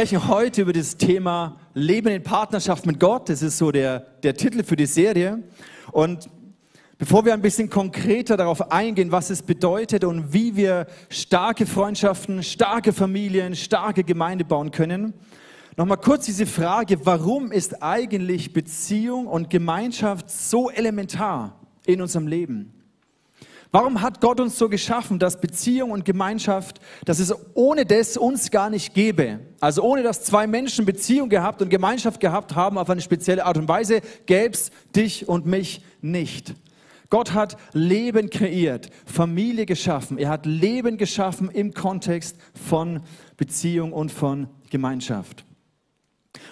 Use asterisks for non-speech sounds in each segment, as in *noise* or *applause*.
sprechen heute über das Thema Leben in Partnerschaft mit Gott. Das ist so der, der Titel für die Serie. Und bevor wir ein bisschen konkreter darauf eingehen, was es bedeutet und wie wir starke Freundschaften, starke Familien, starke Gemeinde bauen können, nochmal kurz diese Frage, warum ist eigentlich Beziehung und Gemeinschaft so elementar in unserem Leben? Warum hat Gott uns so geschaffen, dass Beziehung und Gemeinschaft, dass es ohne das uns gar nicht gäbe? Also ohne dass zwei Menschen Beziehung gehabt und Gemeinschaft gehabt haben auf eine spezielle Art und Weise, gäbe es dich und mich nicht. Gott hat Leben kreiert, Familie geschaffen. Er hat Leben geschaffen im Kontext von Beziehung und von Gemeinschaft.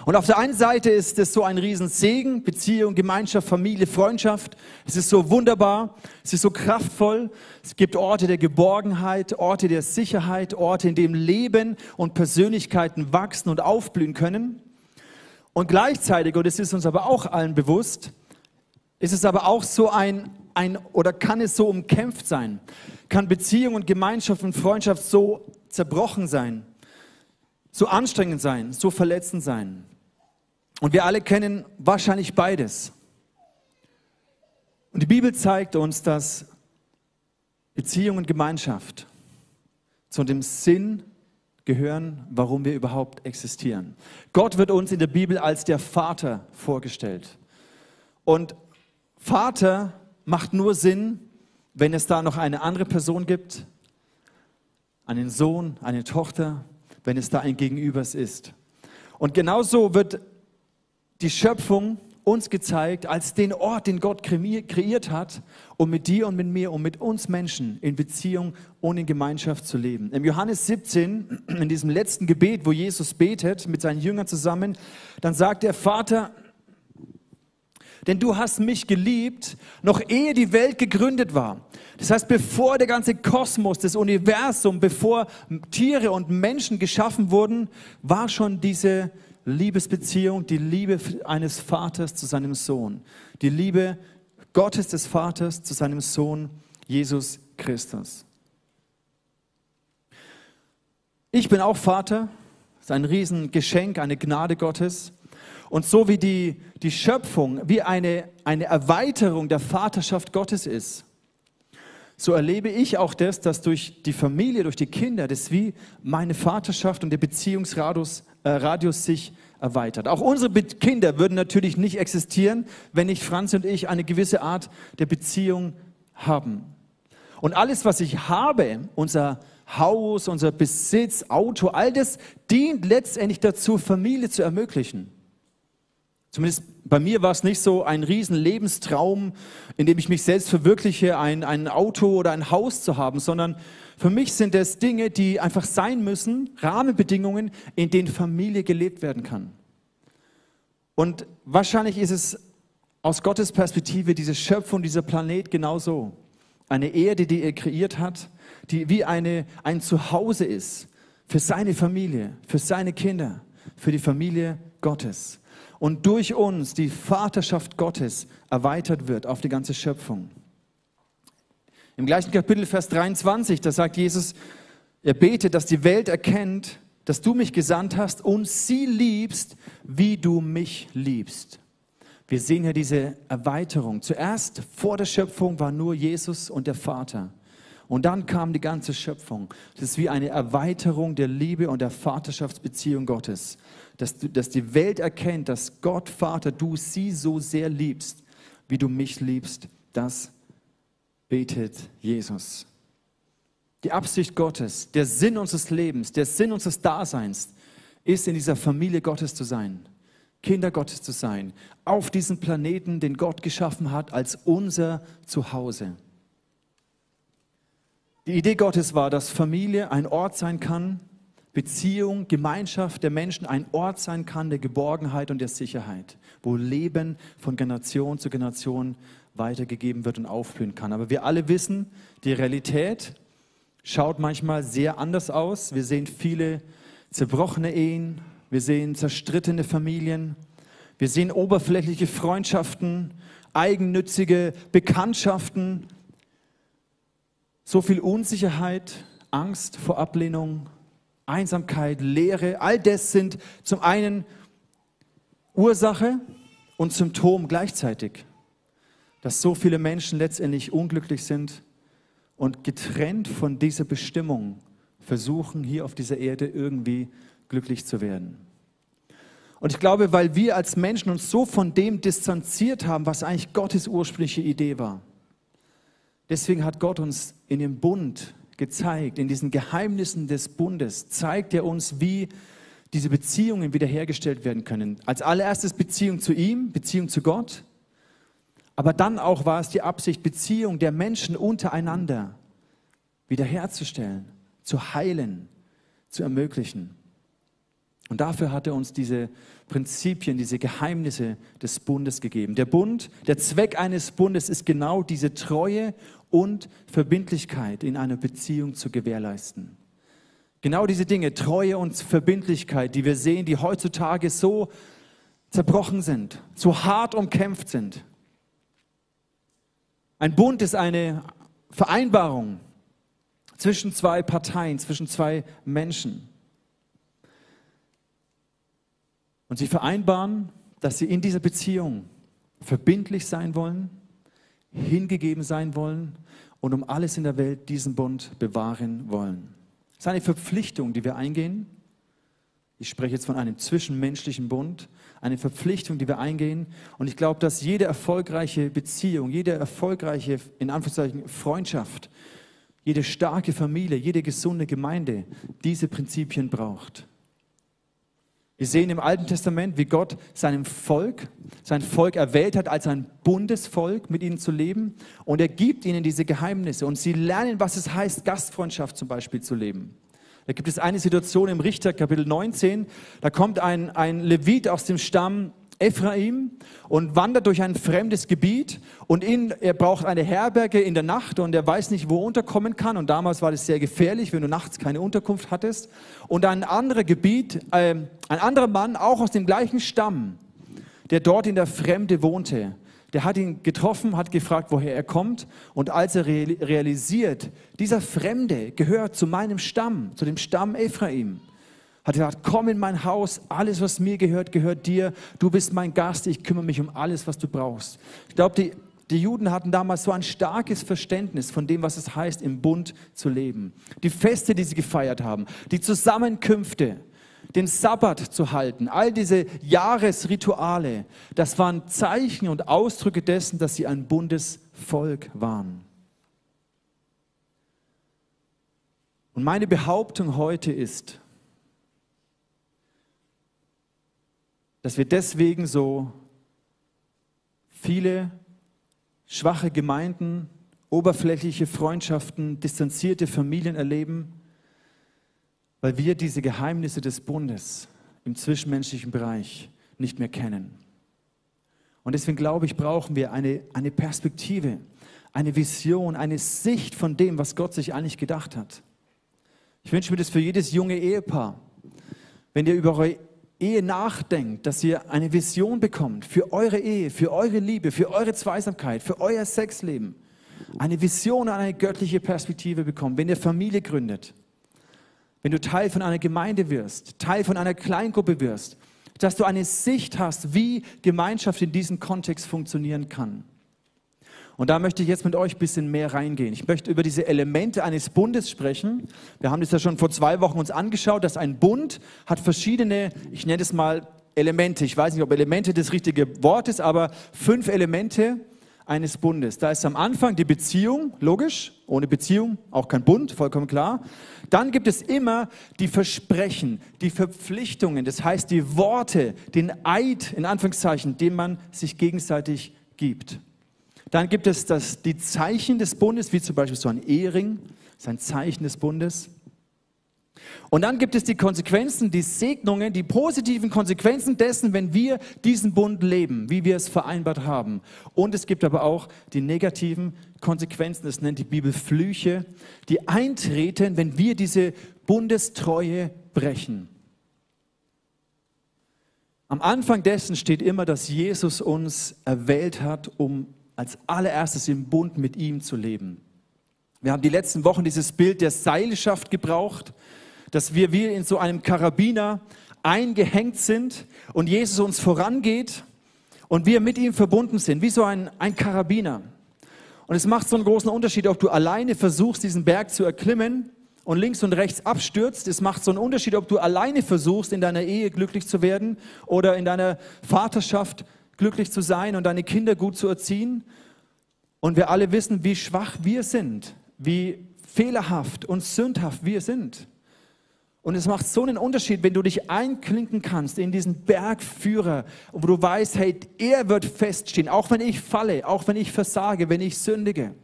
Und auf der einen Seite ist es so ein Riesensegen, Beziehung, Gemeinschaft, Familie, Freundschaft. Es ist so wunderbar, es ist so kraftvoll. Es gibt Orte der Geborgenheit, Orte der Sicherheit, Orte, in denen Leben und Persönlichkeiten wachsen und aufblühen können. Und gleichzeitig, und es ist uns aber auch allen bewusst, ist es aber auch so ein, ein oder kann es so umkämpft sein? Kann Beziehung und Gemeinschaft und Freundschaft so zerbrochen sein? So anstrengend sein, so verletzend sein. Und wir alle kennen wahrscheinlich beides. Und die Bibel zeigt uns, dass Beziehung und Gemeinschaft zu dem Sinn gehören, warum wir überhaupt existieren. Gott wird uns in der Bibel als der Vater vorgestellt. Und Vater macht nur Sinn, wenn es da noch eine andere Person gibt, einen Sohn, eine Tochter, wenn es da ein Gegenübers ist. Und genauso wird die Schöpfung uns gezeigt als den Ort, den Gott kreiert hat, um mit dir und mit mir, um mit uns Menschen in Beziehung und in Gemeinschaft zu leben. Im Johannes 17, in diesem letzten Gebet, wo Jesus betet mit seinen Jüngern zusammen, dann sagt der Vater, denn du hast mich geliebt, noch ehe die Welt gegründet war. Das heißt, bevor der ganze Kosmos, das Universum, bevor Tiere und Menschen geschaffen wurden, war schon diese Liebesbeziehung, die Liebe eines Vaters zu seinem Sohn, die Liebe Gottes des Vaters zu seinem Sohn Jesus Christus. Ich bin auch Vater, das ist ein Riesengeschenk, eine Gnade Gottes. Und so wie die, die Schöpfung wie eine, eine Erweiterung der Vaterschaft Gottes ist, so erlebe ich auch das, dass durch die Familie, durch die Kinder, das wie meine Vaterschaft und der Beziehungsradius äh, Radius sich erweitert. Auch unsere Kinder würden natürlich nicht existieren, wenn nicht Franz und ich eine gewisse Art der Beziehung haben. Und alles, was ich habe, unser Haus, unser Besitz, Auto, all das dient letztendlich dazu, Familie zu ermöglichen. Zumindest bei mir war es nicht so ein riesen Lebenstraum, in dem ich mich selbst verwirkliche, ein, ein Auto oder ein Haus zu haben, sondern für mich sind es Dinge, die einfach sein müssen, Rahmenbedingungen, in denen Familie gelebt werden kann. Und wahrscheinlich ist es aus Gottes Perspektive diese Schöpfung, dieser Planet genauso. Eine Erde, die er kreiert hat, die wie eine, ein Zuhause ist für seine Familie, für seine Kinder, für die Familie Gottes und durch uns die Vaterschaft Gottes erweitert wird auf die ganze Schöpfung. Im gleichen Kapitel, Vers 23, da sagt Jesus, er betet, dass die Welt erkennt, dass du mich gesandt hast und sie liebst, wie du mich liebst. Wir sehen hier diese Erweiterung. Zuerst vor der Schöpfung war nur Jesus und der Vater. Und dann kam die ganze Schöpfung. Das ist wie eine Erweiterung der Liebe und der Vaterschaftsbeziehung Gottes dass, du, dass die Welt erkennt, dass Gott, Vater, du sie so sehr liebst, wie du mich liebst. Das betet Jesus. Die Absicht Gottes, der Sinn unseres Lebens, der Sinn unseres Daseins ist, in dieser Familie Gottes zu sein, Kinder Gottes zu sein, auf diesem Planeten, den Gott geschaffen hat, als unser Zuhause. Die Idee Gottes war, dass Familie ein Ort sein kann, Beziehung, Gemeinschaft der Menschen ein Ort sein kann der Geborgenheit und der Sicherheit, wo Leben von Generation zu Generation weitergegeben wird und aufblühen kann. Aber wir alle wissen, die Realität schaut manchmal sehr anders aus. Wir sehen viele zerbrochene Ehen, wir sehen zerstrittene Familien, wir sehen oberflächliche Freundschaften, eigennützige Bekanntschaften, so viel Unsicherheit, Angst vor Ablehnung, Einsamkeit, Leere, all das sind zum einen Ursache und Symptom gleichzeitig, dass so viele Menschen letztendlich unglücklich sind und getrennt von dieser Bestimmung versuchen, hier auf dieser Erde irgendwie glücklich zu werden. Und ich glaube, weil wir als Menschen uns so von dem distanziert haben, was eigentlich Gottes ursprüngliche Idee war. Deswegen hat Gott uns in dem Bund gezeigt, in diesen Geheimnissen des Bundes, zeigt er uns, wie diese Beziehungen wiederhergestellt werden können. Als allererstes Beziehung zu ihm, Beziehung zu Gott, aber dann auch war es die Absicht, Beziehung der Menschen untereinander wiederherzustellen, zu heilen, zu ermöglichen. Und dafür hat er uns diese Prinzipien, diese Geheimnisse des Bundes gegeben. Der Bund, der Zweck eines Bundes ist genau diese Treue und Verbindlichkeit in einer Beziehung zu gewährleisten. Genau diese Dinge, Treue und Verbindlichkeit, die wir sehen, die heutzutage so zerbrochen sind, so hart umkämpft sind. Ein Bund ist eine Vereinbarung zwischen zwei Parteien, zwischen zwei Menschen. Und sie vereinbaren, dass sie in dieser Beziehung verbindlich sein wollen, hingegeben sein wollen und um alles in der Welt diesen Bund bewahren wollen. Es ist eine Verpflichtung, die wir eingehen. Ich spreche jetzt von einem zwischenmenschlichen Bund, eine Verpflichtung, die wir eingehen. Und ich glaube, dass jede erfolgreiche Beziehung, jede erfolgreiche, in Anführungszeichen, Freundschaft, jede starke Familie, jede gesunde Gemeinde diese Prinzipien braucht. Wir sehen im Alten Testament, wie Gott seinem Volk, sein Volk erwählt hat, als ein Bundesvolk mit ihnen zu leben. Und er gibt ihnen diese Geheimnisse. Und sie lernen, was es heißt, Gastfreundschaft zum Beispiel zu leben. Da gibt es eine Situation im Richter, Kapitel 19. Da kommt ein, ein Levit aus dem Stamm Ephraim und wandert durch ein fremdes Gebiet und in, er braucht eine Herberge in der Nacht und er weiß nicht, wo er unterkommen kann. Und damals war das sehr gefährlich, wenn du nachts keine Unterkunft hattest. Und ein anderes Gebiet, äh, ein anderer Mann, auch aus dem gleichen Stamm, der dort in der Fremde wohnte, der hat ihn getroffen, hat gefragt, woher er kommt. Und als er realisiert, dieser Fremde gehört zu meinem Stamm, zu dem Stamm Ephraim, hat gesagt, komm in mein Haus, alles, was mir gehört, gehört dir. Du bist mein Gast, ich kümmere mich um alles, was du brauchst. Ich glaube, die, die Juden hatten damals so ein starkes Verständnis von dem, was es heißt, im Bund zu leben. Die Feste, die sie gefeiert haben, die Zusammenkünfte, den Sabbat zu halten, all diese Jahresrituale, das waren Zeichen und Ausdrücke dessen, dass sie ein Bundesvolk waren. Und meine Behauptung heute ist, dass wir deswegen so viele schwache Gemeinden, oberflächliche Freundschaften, distanzierte Familien erleben, weil wir diese Geheimnisse des Bundes im zwischenmenschlichen Bereich nicht mehr kennen. Und deswegen glaube ich, brauchen wir eine, eine Perspektive, eine Vision, eine Sicht von dem, was Gott sich eigentlich gedacht hat. Ich wünsche mir das für jedes junge Ehepaar. Wenn ihr über eure Ehe nachdenkt, dass ihr eine Vision bekommt für eure Ehe, für eure Liebe, für eure Zweisamkeit, für euer Sexleben. Eine Vision und eine göttliche Perspektive bekommt, wenn ihr Familie gründet, wenn du Teil von einer Gemeinde wirst, Teil von einer Kleingruppe wirst, dass du eine Sicht hast, wie Gemeinschaft in diesem Kontext funktionieren kann. Und da möchte ich jetzt mit euch ein bisschen mehr reingehen. Ich möchte über diese Elemente eines Bundes sprechen. Wir haben das ja schon vor zwei Wochen uns angeschaut, dass ein Bund hat verschiedene, ich nenne es mal Elemente. Ich weiß nicht, ob Elemente das richtige Wort ist, aber fünf Elemente eines Bundes. Da ist am Anfang die Beziehung, logisch, ohne Beziehung auch kein Bund, vollkommen klar. Dann gibt es immer die Versprechen, die Verpflichtungen, das heißt die Worte, den Eid in Anführungszeichen, den man sich gegenseitig gibt. Dann gibt es das, die Zeichen des Bundes, wie zum Beispiel so ein Ehering, das ist ein Zeichen des Bundes. Und dann gibt es die Konsequenzen, die Segnungen, die positiven Konsequenzen dessen, wenn wir diesen Bund leben, wie wir es vereinbart haben. Und es gibt aber auch die negativen Konsequenzen, das nennt die Bibel Flüche, die eintreten, wenn wir diese Bundestreue brechen. Am Anfang dessen steht immer, dass Jesus uns erwählt hat, um als allererstes im Bund mit ihm zu leben. Wir haben die letzten Wochen dieses Bild der Seilschaft gebraucht. dass wir wie in so einem Karabiner eingehängt sind und Jesus uns vorangeht und wir mit ihm verbunden sind, wie so ein, ein Karabiner. Und es macht so einen großen Unterschied, ob du alleine versuchst, diesen Berg zu erklimmen und links und rechts abstürzt. Es macht so einen Unterschied, ob du alleine versuchst, in deiner Ehe glücklich zu werden oder in deiner Vaterschaft glücklich zu sein und deine Kinder gut zu erziehen. Und wir alle wissen, wie schwach wir sind, wie fehlerhaft und sündhaft wir sind. Und es macht so einen Unterschied, wenn du dich einklinken kannst in diesen Bergführer, wo du weißt, hey, er wird feststehen, auch wenn ich falle, auch wenn ich versage, wenn ich sündige,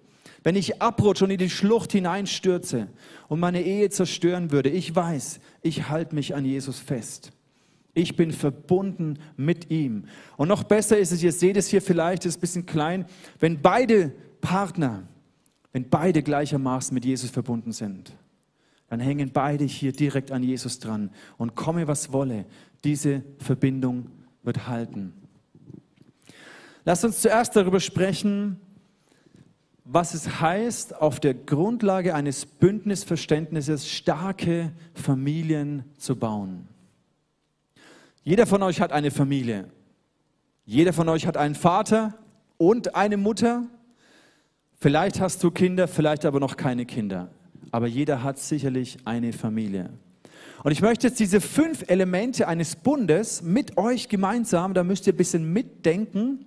wenn ich abrutsche und in die Schlucht hineinstürze und meine Ehe zerstören würde. Ich weiß, ich halte mich an Jesus fest. Ich bin verbunden mit ihm. Und noch besser ist es, ihr seht es hier vielleicht, ist ein bisschen klein, wenn beide Partner, wenn beide gleichermaßen mit Jesus verbunden sind dann hängen beide hier direkt an Jesus dran. Und komme, was wolle, diese Verbindung wird halten. Lass uns zuerst darüber sprechen, was es heißt, auf der Grundlage eines Bündnisverständnisses starke Familien zu bauen. Jeder von euch hat eine Familie. Jeder von euch hat einen Vater und eine Mutter. Vielleicht hast du Kinder, vielleicht aber noch keine Kinder aber jeder hat sicherlich eine Familie. Und ich möchte jetzt diese fünf Elemente eines Bundes mit euch gemeinsam, da müsst ihr ein bisschen mitdenken.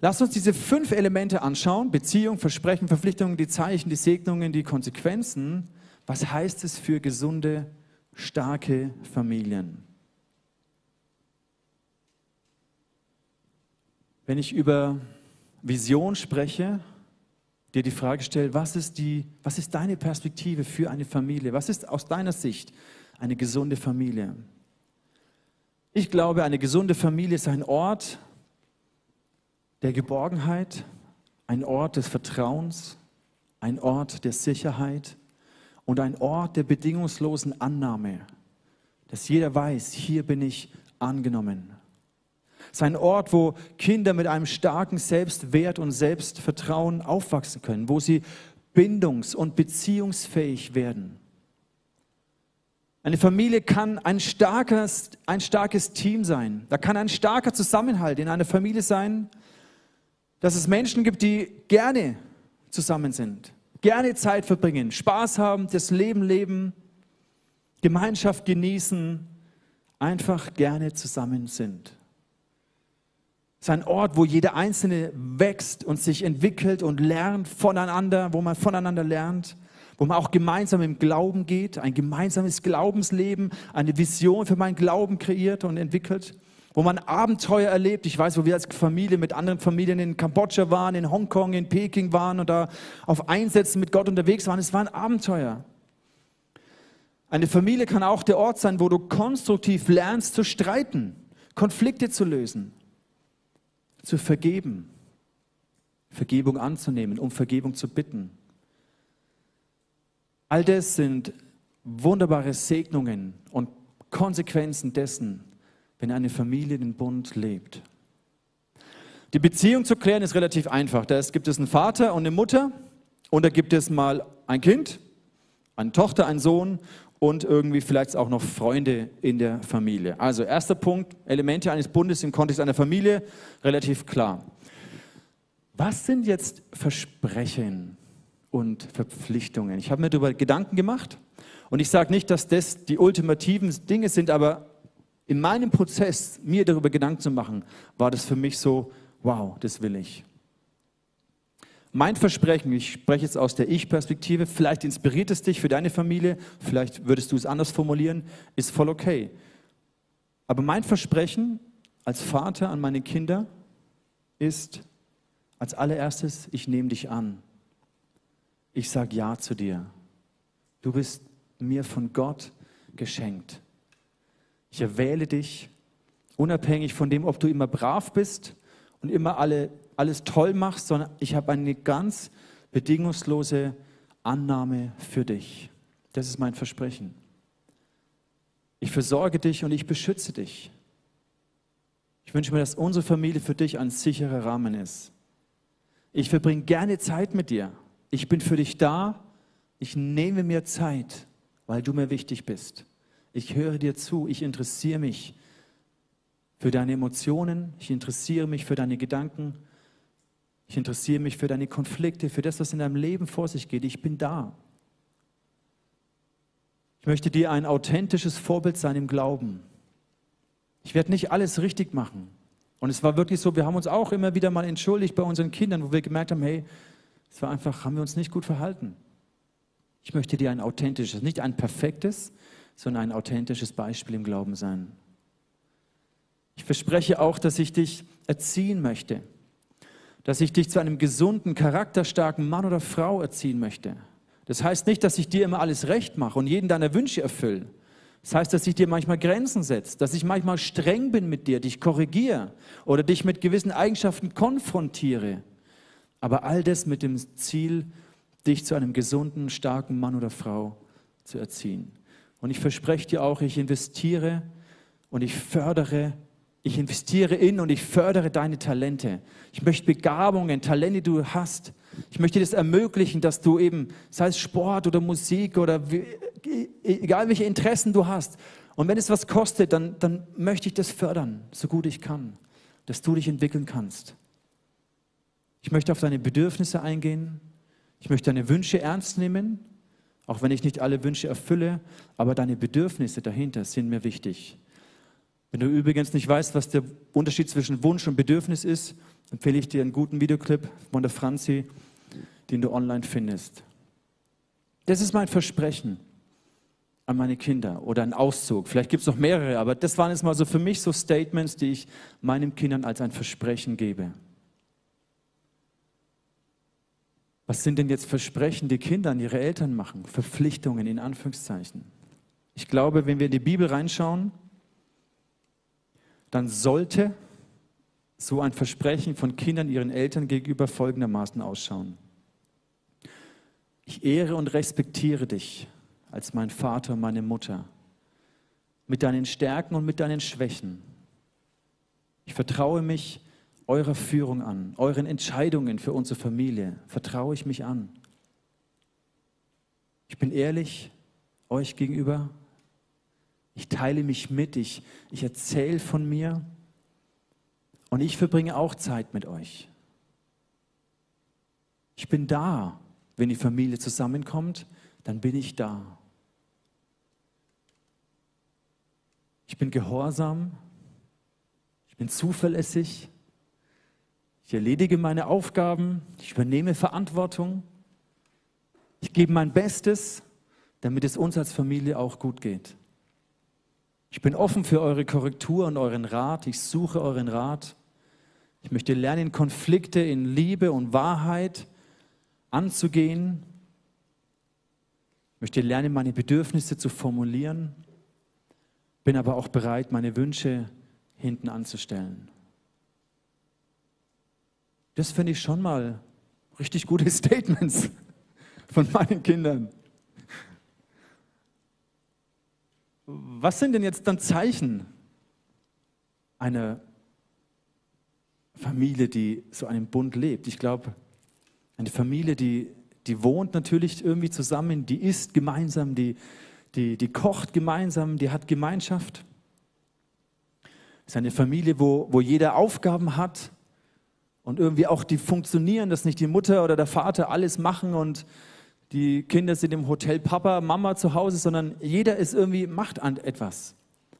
Lasst uns diese fünf Elemente anschauen. Beziehung, Versprechen, Verpflichtungen, die Zeichen, die Segnungen, die Konsequenzen. Was heißt es für gesunde, starke Familien? Wenn ich über Vision spreche, dir die Frage stelle, was ist, die, was ist deine Perspektive für eine Familie? Was ist aus deiner Sicht eine gesunde Familie? Ich glaube, eine gesunde Familie ist ein Ort der Geborgenheit, ein Ort des Vertrauens, ein Ort der Sicherheit und ein Ort der bedingungslosen Annahme, dass jeder weiß, hier bin ich angenommen. Es ist ein Ort, wo Kinder mit einem starken Selbstwert und Selbstvertrauen aufwachsen können, wo sie bindungs- und beziehungsfähig werden. Eine Familie kann ein starkes, ein starkes Team sein. Da kann ein starker Zusammenhalt in einer Familie sein, dass es Menschen gibt, die gerne zusammen sind, gerne Zeit verbringen, Spaß haben, das Leben leben, Gemeinschaft genießen, einfach gerne zusammen sind. Es ist ein Ort, wo jeder Einzelne wächst und sich entwickelt und lernt voneinander, wo man voneinander lernt, wo man auch gemeinsam im Glauben geht, ein gemeinsames Glaubensleben, eine Vision für meinen Glauben kreiert und entwickelt, wo man Abenteuer erlebt. Ich weiß, wo wir als Familie mit anderen Familien in Kambodscha waren, in Hongkong, in Peking waren und da auf Einsätzen mit Gott unterwegs waren. Es war ein Abenteuer. Eine Familie kann auch der Ort sein, wo du konstruktiv lernst zu streiten, Konflikte zu lösen zu vergeben, Vergebung anzunehmen, um Vergebung zu bitten. All das sind wunderbare Segnungen und Konsequenzen dessen, wenn eine Familie den Bund lebt. Die Beziehung zu klären ist relativ einfach. Da gibt es einen Vater und eine Mutter und da gibt es mal ein Kind, eine Tochter, einen Sohn und irgendwie vielleicht auch noch Freunde in der Familie. Also erster Punkt, Elemente eines Bundes im Kontext einer Familie, relativ klar. Was sind jetzt Versprechen und Verpflichtungen? Ich habe mir darüber Gedanken gemacht und ich sage nicht, dass das die ultimativen Dinge sind, aber in meinem Prozess, mir darüber Gedanken zu machen, war das für mich so, wow, das will ich. Mein Versprechen, ich spreche jetzt aus der Ich-Perspektive, vielleicht inspiriert es dich für deine Familie, vielleicht würdest du es anders formulieren, ist voll okay. Aber mein Versprechen als Vater an meine Kinder ist als allererstes, ich nehme dich an. Ich sage Ja zu dir. Du bist mir von Gott geschenkt. Ich erwähle dich, unabhängig von dem, ob du immer brav bist und immer alle alles toll machst, sondern ich habe eine ganz bedingungslose Annahme für dich. Das ist mein Versprechen. Ich versorge dich und ich beschütze dich. Ich wünsche mir, dass unsere Familie für dich ein sicherer Rahmen ist. Ich verbringe gerne Zeit mit dir. Ich bin für dich da. Ich nehme mir Zeit, weil du mir wichtig bist. Ich höre dir zu, ich interessiere mich für deine Emotionen, ich interessiere mich für deine Gedanken, ich interessiere mich für deine Konflikte, für das, was in deinem Leben vor sich geht. Ich bin da. Ich möchte dir ein authentisches Vorbild sein im Glauben. Ich werde nicht alles richtig machen. Und es war wirklich so, wir haben uns auch immer wieder mal entschuldigt bei unseren Kindern, wo wir gemerkt haben, hey, es war einfach, haben wir uns nicht gut verhalten. Ich möchte dir ein authentisches, nicht ein perfektes, sondern ein authentisches Beispiel im Glauben sein. Ich verspreche auch, dass ich dich erziehen möchte, dass ich dich zu einem gesunden, charakterstarken Mann oder Frau erziehen möchte. Das heißt nicht, dass ich dir immer alles recht mache und jeden deiner Wünsche erfülle. Das heißt, dass ich dir manchmal Grenzen setze, dass ich manchmal streng bin mit dir, dich korrigiere oder dich mit gewissen Eigenschaften konfrontiere. Aber all das mit dem Ziel, dich zu einem gesunden, starken Mann oder Frau zu erziehen. Und ich verspreche dir auch, ich investiere und ich fördere, ich investiere in und ich fördere deine Talente. Ich möchte Begabungen, Talente, die du hast. Ich möchte das ermöglichen, dass du eben, sei es Sport oder Musik oder wie, egal welche Interessen du hast. Und wenn es was kostet, dann, dann möchte ich das fördern, so gut ich kann, dass du dich entwickeln kannst. Ich möchte auf deine Bedürfnisse eingehen. Ich möchte deine Wünsche ernst nehmen, auch wenn ich nicht alle Wünsche erfülle, aber deine Bedürfnisse dahinter sind mir wichtig. Wenn du übrigens nicht weißt, was der Unterschied zwischen Wunsch und Bedürfnis ist, empfehle ich dir einen guten Videoclip von der Franzi, den du online findest. Das ist mein Versprechen an meine Kinder oder ein Auszug. Vielleicht gibt es noch mehrere, aber das waren jetzt mal so für mich so Statements, die ich meinen Kindern als ein Versprechen gebe. Was sind denn jetzt Versprechen, die Kinder an ihre Eltern machen? Verpflichtungen in Anführungszeichen. Ich glaube, wenn wir in die Bibel reinschauen, dann sollte so ein Versprechen von Kindern ihren Eltern gegenüber folgendermaßen ausschauen. Ich ehre und respektiere dich als mein Vater und meine Mutter, mit deinen Stärken und mit deinen Schwächen. Ich vertraue mich eurer Führung an, euren Entscheidungen für unsere Familie vertraue ich mich an. Ich bin ehrlich euch gegenüber. Ich teile mich mit, ich, ich erzähle von mir und ich verbringe auch Zeit mit euch. Ich bin da, wenn die Familie zusammenkommt, dann bin ich da. Ich bin gehorsam, ich bin zuverlässig, ich erledige meine Aufgaben, ich übernehme Verantwortung, ich gebe mein Bestes, damit es uns als Familie auch gut geht. Ich bin offen für eure Korrektur und euren Rat, ich suche euren Rat. Ich möchte lernen, Konflikte in Liebe und Wahrheit anzugehen. Ich möchte lernen, meine Bedürfnisse zu formulieren, bin aber auch bereit, meine Wünsche hinten anzustellen. Das finde ich schon mal richtig gute *laughs* Statements von meinen Kindern. Was sind denn jetzt dann Zeichen einer Familie, die so einen Bund lebt? Ich glaube, eine Familie, die, die wohnt natürlich irgendwie zusammen, die isst gemeinsam, die, die, die kocht gemeinsam, die hat Gemeinschaft. Es ist eine Familie, wo, wo jeder Aufgaben hat, und irgendwie auch die funktionieren, dass nicht die Mutter oder der Vater alles machen und die Kinder sind im Hotel Papa, Mama zu Hause, sondern jeder ist irgendwie, macht etwas.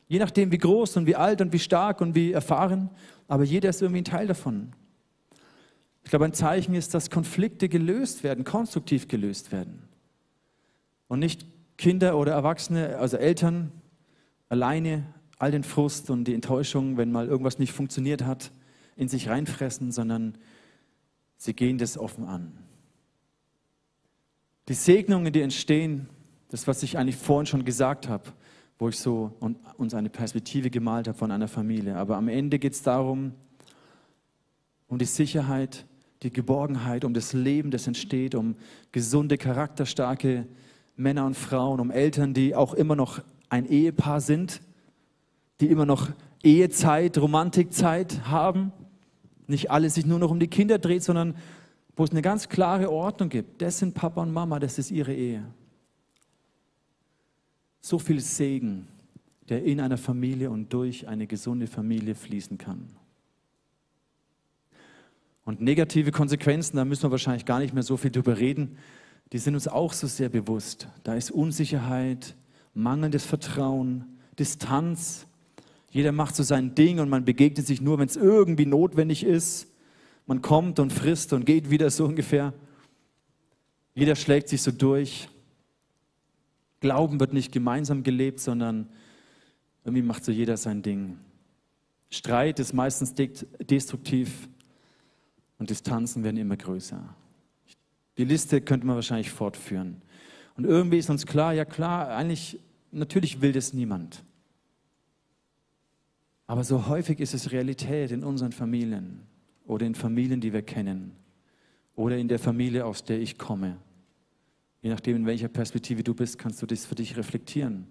Je nachdem, wie groß und wie alt und wie stark und wie erfahren, aber jeder ist irgendwie ein Teil davon. Ich glaube, ein Zeichen ist, dass Konflikte gelöst werden, konstruktiv gelöst werden. Und nicht Kinder oder Erwachsene, also Eltern, alleine all den Frust und die Enttäuschung, wenn mal irgendwas nicht funktioniert hat, in sich reinfressen, sondern sie gehen das offen an. Die Segnungen, die entstehen, das, was ich eigentlich vorhin schon gesagt habe, wo ich so uns eine Perspektive gemalt habe von einer Familie. Aber am Ende geht es darum, um die Sicherheit, die Geborgenheit, um das Leben, das entsteht, um gesunde, charakterstarke Männer und Frauen, um Eltern, die auch immer noch ein Ehepaar sind, die immer noch Ehezeit, Romantikzeit haben nicht alles sich nur noch um die Kinder dreht, sondern wo es eine ganz klare Ordnung gibt. Das sind Papa und Mama, das ist ihre Ehe. so viel Segen, der in einer Familie und durch eine gesunde Familie fließen kann. Und negative Konsequenzen, da müssen wir wahrscheinlich gar nicht mehr so viel drüber reden, die sind uns auch so sehr bewusst. Da ist Unsicherheit, mangelndes Vertrauen, Distanz. Jeder macht so sein Ding und man begegnet sich nur, wenn es irgendwie notwendig ist. Man kommt und frisst und geht wieder so ungefähr. Jeder schlägt sich so durch. Glauben wird nicht gemeinsam gelebt, sondern irgendwie macht so jeder sein Ding. Streit ist meistens destruktiv und Distanzen werden immer größer. Die Liste könnte man wahrscheinlich fortführen. Und irgendwie ist uns klar, ja klar, eigentlich, natürlich will das niemand. Aber so häufig ist es Realität in unseren Familien oder in Familien, die wir kennen oder in der Familie, aus der ich komme. Je nachdem, in welcher Perspektive du bist, kannst du das für dich reflektieren.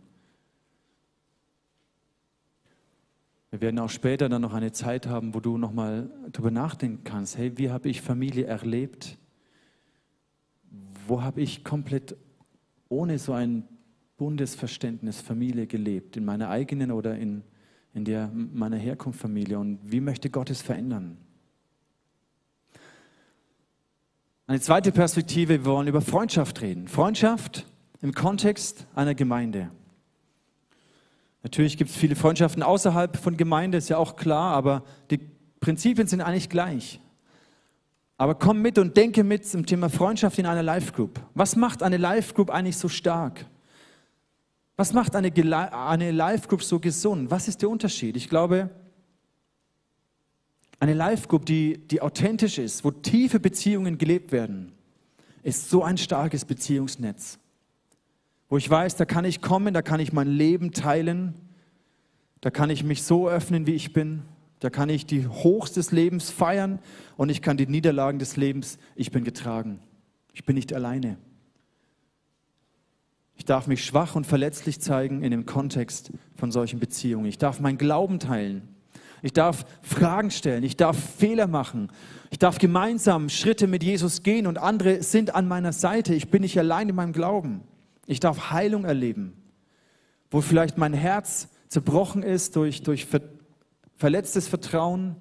Wir werden auch später dann noch eine Zeit haben, wo du nochmal darüber nachdenken kannst, hey, wie habe ich Familie erlebt? Wo habe ich komplett ohne so ein Bundesverständnis Familie gelebt? In meiner eigenen oder in, in der meiner Herkunftsfamilie? Und wie möchte Gott es verändern? Eine zweite Perspektive, wir wollen über Freundschaft reden. Freundschaft im Kontext einer Gemeinde. Natürlich gibt es viele Freundschaften außerhalb von Gemeinde, ist ja auch klar, aber die Prinzipien sind eigentlich gleich. Aber komm mit und denke mit zum Thema Freundschaft in einer Life Group. Was macht eine Life Group eigentlich so stark? Was macht eine, eine Life Group so gesund? Was ist der Unterschied? Ich glaube, eine Life Group, die, die authentisch ist, wo tiefe Beziehungen gelebt werden, ist so ein starkes Beziehungsnetz wo ich weiß, da kann ich kommen, da kann ich mein Leben teilen, da kann ich mich so öffnen, wie ich bin, da kann ich die Hochs des Lebens feiern und ich kann die Niederlagen des Lebens, ich bin getragen. Ich bin nicht alleine. Ich darf mich schwach und verletzlich zeigen in dem Kontext von solchen Beziehungen. Ich darf meinen Glauben teilen. Ich darf Fragen stellen. Ich darf Fehler machen. Ich darf gemeinsam Schritte mit Jesus gehen und andere sind an meiner Seite. Ich bin nicht allein in meinem Glauben. Ich darf Heilung erleben, wo vielleicht mein Herz zerbrochen ist durch, durch ver verletztes Vertrauen,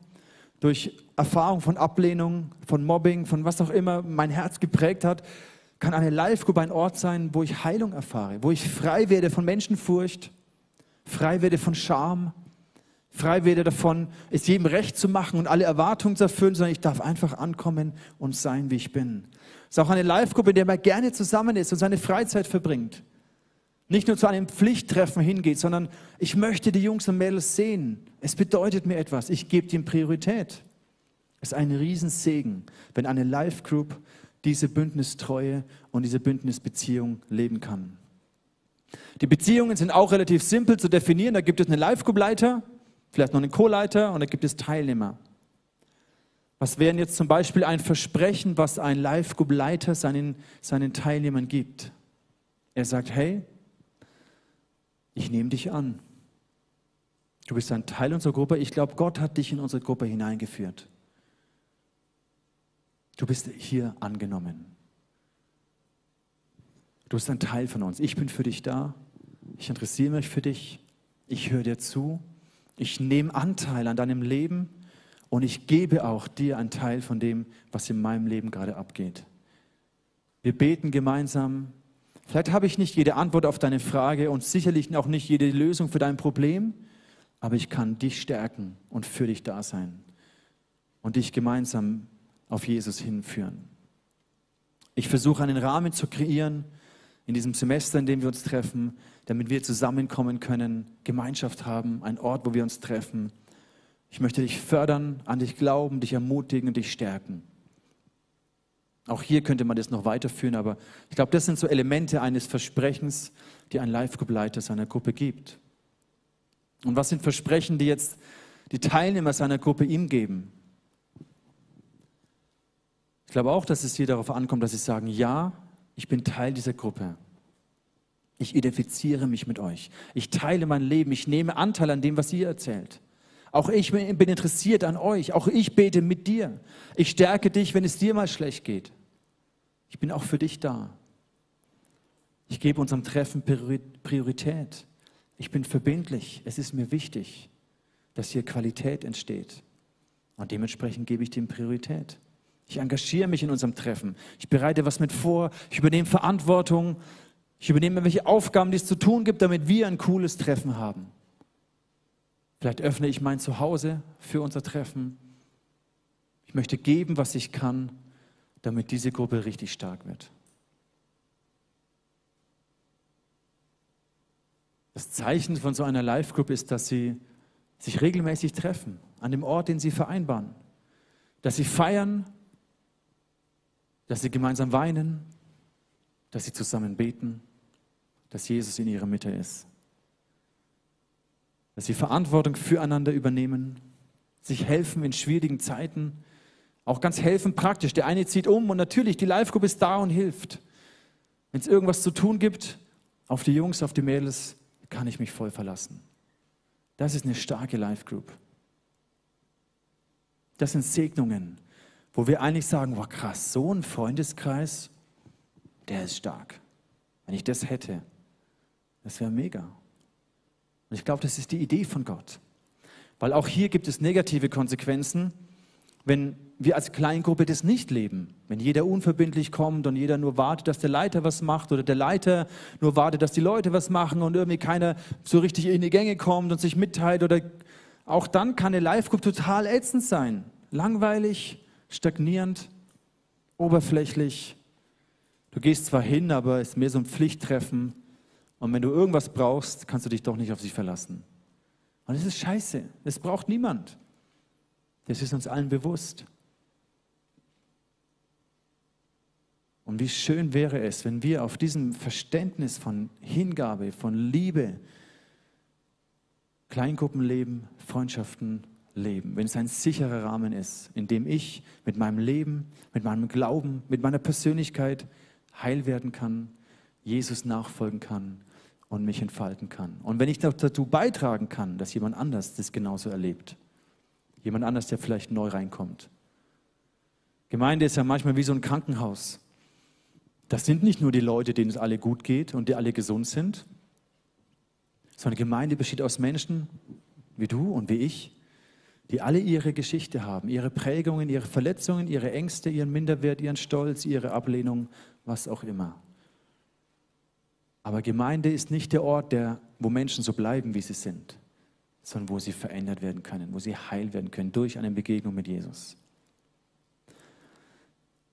durch Erfahrung von Ablehnung, von Mobbing, von was auch immer mein Herz geprägt hat, kann eine Live-Group ein Ort sein, wo ich Heilung erfahre, wo ich frei werde von Menschenfurcht, frei werde von Scham, frei werde davon, es jedem recht zu machen und alle Erwartungen zu erfüllen, sondern ich darf einfach ankommen und sein, wie ich bin. Es ist auch eine Live-Gruppe, in der man gerne zusammen ist und seine Freizeit verbringt. Nicht nur zu einem Pflichttreffen hingeht, sondern ich möchte die Jungs und Mädels sehen. Es bedeutet mir etwas. Ich gebe ihm Priorität. Es ist ein Riesensegen, wenn eine Live-Group diese Bündnistreue und diese Bündnisbeziehung leben kann. Die Beziehungen sind auch relativ simpel zu definieren. Da gibt es einen Live-Group-Leiter, vielleicht noch einen Co-Leiter und da gibt es Teilnehmer. Was wäre jetzt zum Beispiel ein Versprechen, was ein Live-Group-Leiter seinen, seinen Teilnehmern gibt? Er sagt, hey, ich nehme dich an. Du bist ein Teil unserer Gruppe. Ich glaube, Gott hat dich in unsere Gruppe hineingeführt. Du bist hier angenommen. Du bist ein Teil von uns. Ich bin für dich da. Ich interessiere mich für dich. Ich höre dir zu. Ich nehme Anteil an deinem Leben und ich gebe auch dir einen Teil von dem, was in meinem Leben gerade abgeht. Wir beten gemeinsam. Vielleicht habe ich nicht jede Antwort auf deine Frage und sicherlich auch nicht jede Lösung für dein Problem, aber ich kann dich stärken und für dich da sein und dich gemeinsam auf Jesus hinführen. Ich versuche einen Rahmen zu kreieren in diesem Semester, in dem wir uns treffen, damit wir zusammenkommen können, Gemeinschaft haben, ein Ort, wo wir uns treffen ich möchte dich fördern, an dich glauben, dich ermutigen und dich stärken. Auch hier könnte man das noch weiterführen, aber ich glaube, das sind so Elemente eines Versprechens, die ein Live-Group-Leiter seiner Gruppe gibt. Und was sind Versprechen, die jetzt die Teilnehmer seiner Gruppe ihm geben? Ich glaube auch, dass es hier darauf ankommt, dass sie sagen, ja, ich bin Teil dieser Gruppe. Ich identifiziere mich mit euch. Ich teile mein Leben. Ich nehme Anteil an dem, was ihr erzählt. Auch ich bin interessiert an euch. Auch ich bete mit dir. Ich stärke dich, wenn es dir mal schlecht geht. Ich bin auch für dich da. Ich gebe unserem Treffen Priorität. Ich bin verbindlich. Es ist mir wichtig, dass hier Qualität entsteht. Und dementsprechend gebe ich dem Priorität. Ich engagiere mich in unserem Treffen. Ich bereite was mit vor. Ich übernehme Verantwortung. Ich übernehme welche Aufgaben, die es zu tun gibt, damit wir ein cooles Treffen haben. Vielleicht öffne ich mein Zuhause für unser Treffen. Ich möchte geben, was ich kann, damit diese Gruppe richtig stark wird. Das Zeichen von so einer Live-Group ist, dass sie sich regelmäßig treffen, an dem Ort, den sie vereinbaren. Dass sie feiern, dass sie gemeinsam weinen, dass sie zusammen beten, dass Jesus in ihrer Mitte ist. Dass sie Verantwortung füreinander übernehmen, sich helfen in schwierigen Zeiten, auch ganz helfen praktisch. Der eine zieht um und natürlich, die Live-Group ist da und hilft. Wenn es irgendwas zu tun gibt, auf die Jungs, auf die Mädels, kann ich mich voll verlassen. Das ist eine starke Life Group. Das sind Segnungen, wo wir eigentlich sagen, wow krass, so ein Freundeskreis, der ist stark. Wenn ich das hätte, das wäre mega. Und ich glaube, das ist die Idee von Gott. Weil auch hier gibt es negative Konsequenzen, wenn wir als Kleingruppe das nicht leben, wenn jeder unverbindlich kommt und jeder nur wartet, dass der Leiter was macht oder der Leiter nur wartet, dass die Leute was machen und irgendwie keiner so richtig in die Gänge kommt und sich mitteilt oder auch dann kann eine Live-Group total ätzend sein, langweilig, stagnierend, oberflächlich. Du gehst zwar hin, aber es ist mehr so ein Pflichttreffen und wenn du irgendwas brauchst, kannst du dich doch nicht auf sie verlassen. Und das ist scheiße, das braucht niemand. Das ist uns allen bewusst. Und wie schön wäre es, wenn wir auf diesem Verständnis von Hingabe, von Liebe, Kleingruppenleben, Freundschaften leben, wenn es ein sicherer Rahmen ist, in dem ich mit meinem Leben, mit meinem Glauben, mit meiner Persönlichkeit heil werden kann, Jesus nachfolgen kann und mich entfalten kann. Und wenn ich dazu beitragen kann, dass jemand anders das genauso erlebt, jemand anders, der vielleicht neu reinkommt. Gemeinde ist ja manchmal wie so ein Krankenhaus. Das sind nicht nur die Leute, denen es alle gut geht und die alle gesund sind, sondern Gemeinde besteht aus Menschen wie du und wie ich, die alle ihre Geschichte haben, ihre Prägungen, ihre Verletzungen, ihre Ängste, ihren Minderwert, ihren Stolz, ihre Ablehnung, was auch immer. Aber Gemeinde ist nicht der Ort, der, wo Menschen so bleiben, wie sie sind, sondern wo sie verändert werden können, wo sie heil werden können durch eine Begegnung mit Jesus.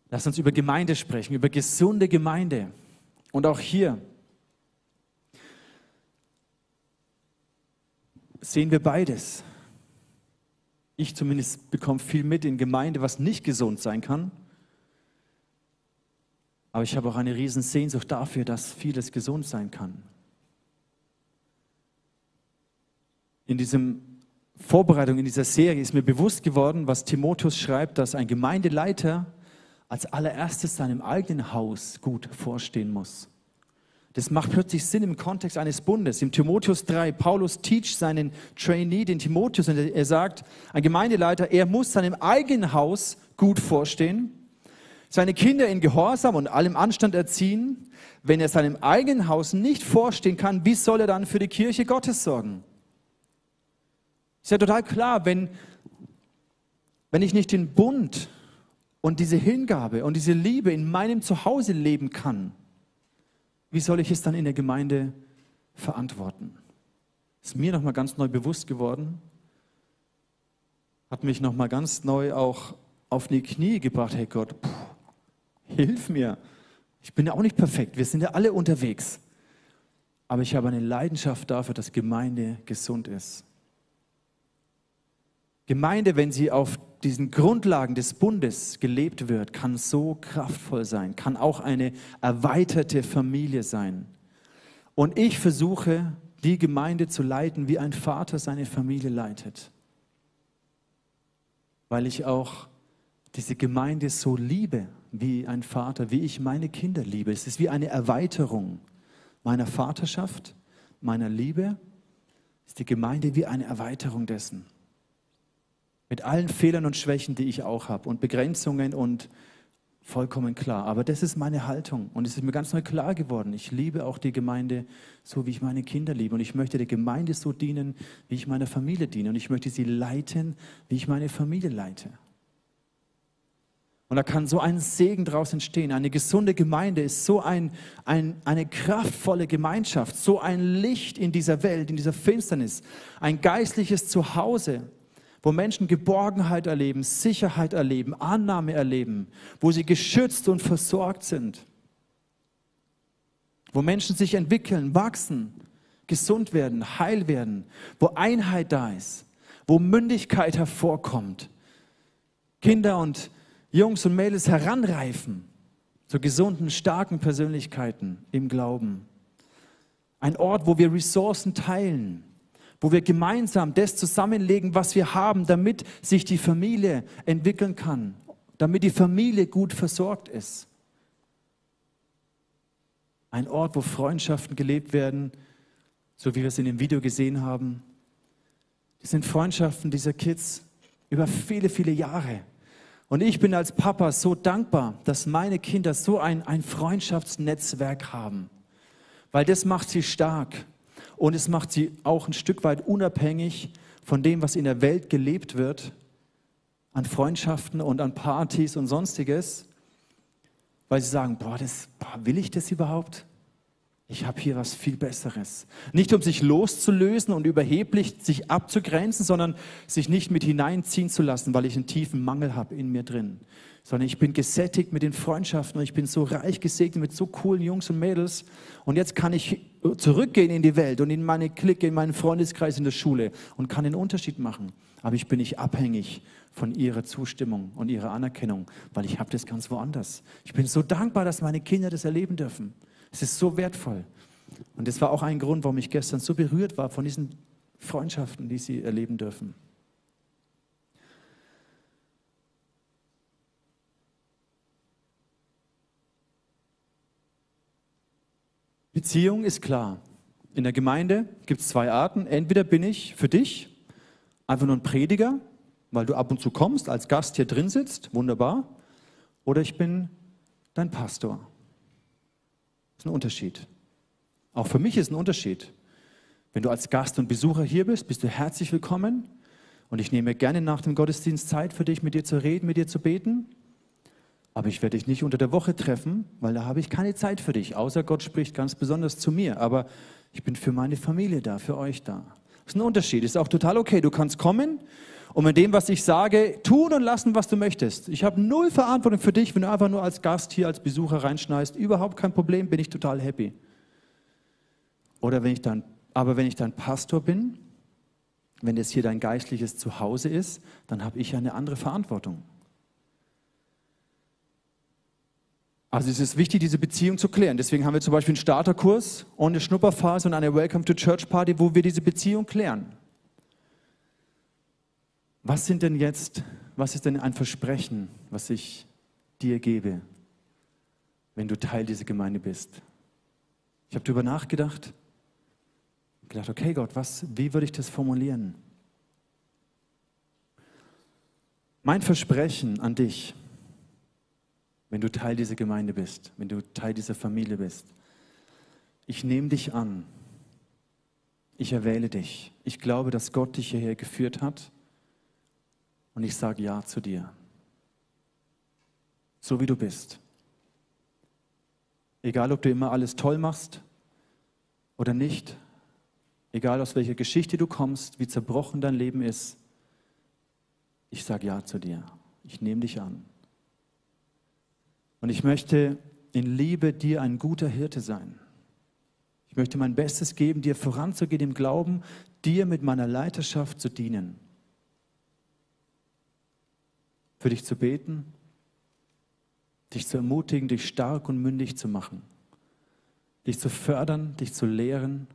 Lass uns über Gemeinde sprechen, über gesunde Gemeinde. Und auch hier sehen wir beides. Ich zumindest bekomme viel mit in Gemeinde, was nicht gesund sein kann. Aber ich habe auch eine riesen Sehnsucht dafür, dass vieles gesund sein kann. In diesem Vorbereitung in dieser Serie ist mir bewusst geworden, was Timotheus schreibt, dass ein Gemeindeleiter als allererstes seinem eigenen Haus gut vorstehen muss. Das macht plötzlich Sinn im Kontext eines Bundes. Im Timotheus 3, Paulus teach seinen Trainee, den Timotheus, und er sagt, ein Gemeindeleiter, er muss seinem eigenen Haus gut vorstehen, seine Kinder in Gehorsam und allem Anstand erziehen. Wenn er seinem eigenen Haus nicht vorstehen kann, wie soll er dann für die Kirche Gottes sorgen? Ist ja total klar, wenn, wenn ich nicht den Bund und diese Hingabe und diese Liebe in meinem Zuhause leben kann, wie soll ich es dann in der Gemeinde verantworten? Ist mir nochmal ganz neu bewusst geworden, hat mich nochmal ganz neu auch auf die Knie gebracht. Hey Gott, puh, hilf mir. Ich bin ja auch nicht perfekt, wir sind ja alle unterwegs. Aber ich habe eine Leidenschaft dafür, dass Gemeinde gesund ist. Gemeinde, wenn sie auf diesen Grundlagen des Bundes gelebt wird, kann so kraftvoll sein, kann auch eine erweiterte Familie sein. Und ich versuche, die Gemeinde zu leiten, wie ein Vater seine Familie leitet. Weil ich auch diese Gemeinde so liebe, wie ein Vater, wie ich meine Kinder liebe. Es ist wie eine Erweiterung meiner Vaterschaft, meiner Liebe. Ist die Gemeinde wie eine Erweiterung dessen. Mit allen Fehlern und Schwächen, die ich auch habe und Begrenzungen und Vollkommen klar. Aber das ist meine Haltung. Und es ist mir ganz neu klar geworden. Ich liebe auch die Gemeinde so, wie ich meine Kinder liebe. Und ich möchte der Gemeinde so dienen, wie ich meiner Familie diene. Und ich möchte sie leiten, wie ich meine Familie leite. Und da kann so ein Segen daraus entstehen. Eine gesunde Gemeinde ist so ein, ein, eine kraftvolle Gemeinschaft, so ein Licht in dieser Welt, in dieser Finsternis, ein geistliches Zuhause wo Menschen Geborgenheit erleben, Sicherheit erleben, Annahme erleben, wo sie geschützt und versorgt sind, wo Menschen sich entwickeln, wachsen, gesund werden, heil werden, wo Einheit da ist, wo Mündigkeit hervorkommt, Kinder und Jungs und Mädels heranreifen zu gesunden, starken Persönlichkeiten im Glauben. Ein Ort, wo wir Ressourcen teilen, wo wir gemeinsam das zusammenlegen, was wir haben, damit sich die Familie entwickeln kann, damit die Familie gut versorgt ist. Ein Ort, wo Freundschaften gelebt werden, so wie wir es in dem Video gesehen haben. Das sind Freundschaften dieser Kids über viele, viele Jahre. Und ich bin als Papa so dankbar, dass meine Kinder so ein, ein Freundschaftsnetzwerk haben, weil das macht sie stark. Und es macht sie auch ein Stück weit unabhängig von dem, was in der Welt gelebt wird, an Freundschaften und an Partys und sonstiges, weil sie sagen, boah, das, boah will ich das überhaupt? Ich habe hier was viel Besseres. Nicht um sich loszulösen und überheblich sich abzugrenzen, sondern sich nicht mit hineinziehen zu lassen, weil ich einen tiefen Mangel habe in mir drin sondern ich bin gesättigt mit den Freundschaften und ich bin so reich gesegnet mit so coolen Jungs und Mädels. Und jetzt kann ich zurückgehen in die Welt und in meine Clique, in meinen Freundeskreis in der Schule und kann den Unterschied machen. Aber ich bin nicht abhängig von ihrer Zustimmung und ihrer Anerkennung, weil ich habe das ganz woanders. Ich bin so dankbar, dass meine Kinder das erleben dürfen. Es ist so wertvoll. Und das war auch ein Grund, warum ich gestern so berührt war von diesen Freundschaften, die sie erleben dürfen. Beziehung ist klar. In der Gemeinde gibt es zwei Arten. Entweder bin ich für dich einfach nur ein Prediger, weil du ab und zu kommst, als Gast hier drin sitzt, wunderbar. Oder ich bin dein Pastor. Ist ein Unterschied. Auch für mich ist ein Unterschied. Wenn du als Gast und Besucher hier bist, bist du herzlich willkommen. Und ich nehme gerne nach dem Gottesdienst Zeit für dich, mit dir zu reden, mit dir zu beten. Aber ich werde dich nicht unter der Woche treffen, weil da habe ich keine Zeit für dich, außer Gott spricht ganz besonders zu mir. Aber ich bin für meine Familie da, für euch da. Das ist ein Unterschied, ist auch total okay. Du kannst kommen und mit dem, was ich sage, tun und lassen, was du möchtest. Ich habe null Verantwortung für dich, wenn du einfach nur als Gast hier, als Besucher reinschneist. Überhaupt kein Problem, bin ich total happy. Oder wenn ich dann, aber wenn ich dann Pastor bin, wenn das hier dein geistliches Zuhause ist, dann habe ich eine andere Verantwortung. Also es ist wichtig, diese Beziehung zu klären. Deswegen haben wir zum Beispiel einen Starterkurs und eine Schnupperphase und eine Welcome to Church Party, wo wir diese Beziehung klären. Was sind denn jetzt, was ist denn ein Versprechen, was ich dir gebe, wenn du Teil dieser Gemeinde bist? Ich habe darüber nachgedacht, gedacht, okay Gott, was, wie würde ich das formulieren? Mein Versprechen an dich wenn du Teil dieser Gemeinde bist, wenn du Teil dieser Familie bist. Ich nehme dich an. Ich erwähle dich. Ich glaube, dass Gott dich hierher geführt hat. Und ich sage Ja zu dir. So wie du bist. Egal, ob du immer alles toll machst oder nicht. Egal, aus welcher Geschichte du kommst, wie zerbrochen dein Leben ist. Ich sage Ja zu dir. Ich nehme dich an. Und ich möchte in Liebe dir ein guter Hirte sein. Ich möchte mein Bestes geben, dir voranzugehen im Glauben, dir mit meiner Leiterschaft zu dienen. Für dich zu beten, dich zu ermutigen, dich stark und mündig zu machen, dich zu fördern, dich zu lehren.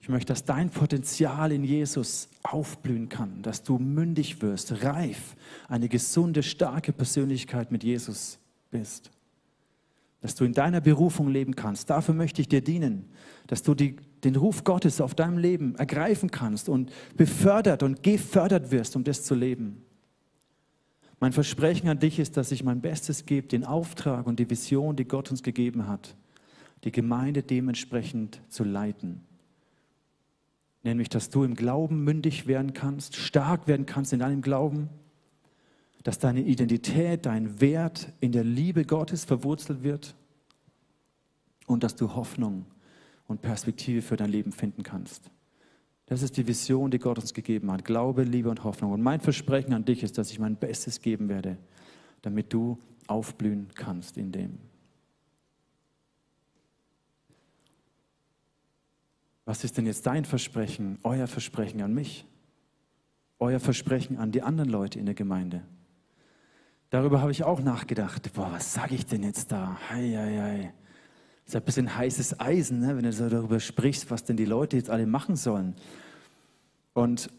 Ich möchte, dass dein Potenzial in Jesus aufblühen kann, dass du mündig wirst, reif, eine gesunde, starke Persönlichkeit mit Jesus bist. Dass du in deiner Berufung leben kannst. Dafür möchte ich dir dienen. Dass du die, den Ruf Gottes auf deinem Leben ergreifen kannst und befördert und gefördert wirst, um das zu leben. Mein Versprechen an dich ist, dass ich mein Bestes gebe, den Auftrag und die Vision, die Gott uns gegeben hat, die Gemeinde dementsprechend zu leiten. Nämlich, dass du im Glauben mündig werden kannst, stark werden kannst in deinem Glauben, dass deine Identität, dein Wert in der Liebe Gottes verwurzelt wird und dass du Hoffnung und Perspektive für dein Leben finden kannst. Das ist die Vision, die Gott uns gegeben hat. Glaube, Liebe und Hoffnung. Und mein Versprechen an dich ist, dass ich mein Bestes geben werde, damit du aufblühen kannst in dem. Was ist denn jetzt dein Versprechen, euer Versprechen an mich? Euer Versprechen an die anderen Leute in der Gemeinde? Darüber habe ich auch nachgedacht. Boah, was sage ich denn jetzt da? Hei, hei, hei. Das ist ein bisschen heißes Eisen, ne, wenn du so darüber sprichst, was denn die Leute jetzt alle machen sollen. Und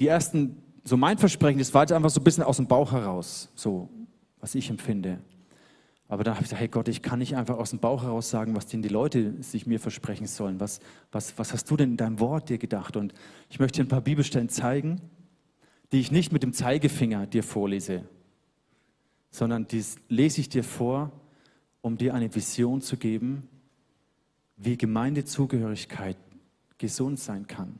die ersten, so mein Versprechen, das war jetzt einfach so ein bisschen aus dem Bauch heraus, so was ich empfinde. Aber dann habe ich gesagt, hey Gott, ich kann nicht einfach aus dem Bauch heraus sagen, was denn die Leute sich mir versprechen sollen. Was, was, was hast du denn in deinem Wort dir gedacht? Und ich möchte dir ein paar Bibelstellen zeigen, die ich nicht mit dem Zeigefinger dir vorlese, sondern die lese ich dir vor, um dir eine Vision zu geben, wie Gemeindezugehörigkeit gesund sein kann.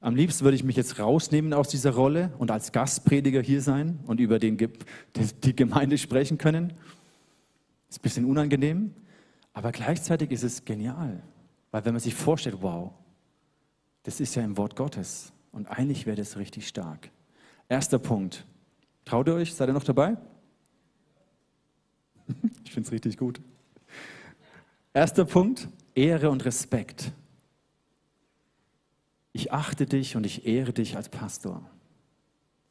Am liebsten würde ich mich jetzt rausnehmen aus dieser Rolle und als Gastprediger hier sein und über den, die Gemeinde sprechen können. Ist ein bisschen unangenehm, aber gleichzeitig ist es genial. Weil wenn man sich vorstellt, wow, das ist ja im Wort Gottes und eigentlich wäre das richtig stark. Erster Punkt. Traut ihr euch? Seid ihr noch dabei? *laughs* Ich finde es richtig gut. Erster Punkt, Ehre und Respekt. Ich achte dich und ich ehre dich als Pastor.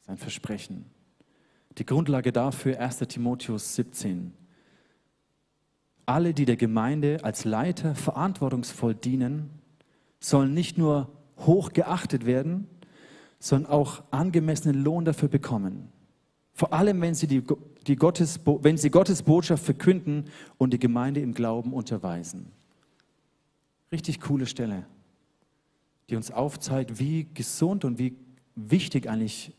Sein Versprechen. Die Grundlage dafür 1 Timotheus 17. Alle, die der Gemeinde als Leiter verantwortungsvoll dienen, sollen nicht nur hoch geachtet werden, sondern auch angemessenen Lohn dafür bekommen. Vor allem, wenn sie, die, die Gottes, wenn sie Gottes Botschaft verkünden und die Gemeinde im Glauben unterweisen. Richtig coole Stelle, die uns aufzeigt, wie gesund und wie wichtig eigentlich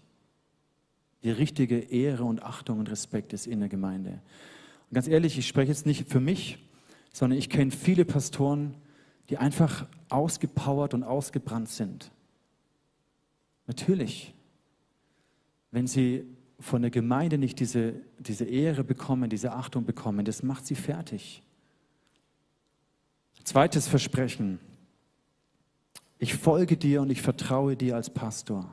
die richtige Ehre und Achtung und Respekt ist in der Gemeinde. Und ganz ehrlich, ich spreche jetzt nicht für mich, sondern ich kenne viele Pastoren, die einfach ausgepowert und ausgebrannt sind. Natürlich, wenn sie von der Gemeinde nicht diese, diese Ehre bekommen, diese Achtung bekommen, das macht sie fertig. Zweites Versprechen. Ich folge dir und ich vertraue dir als Pastor.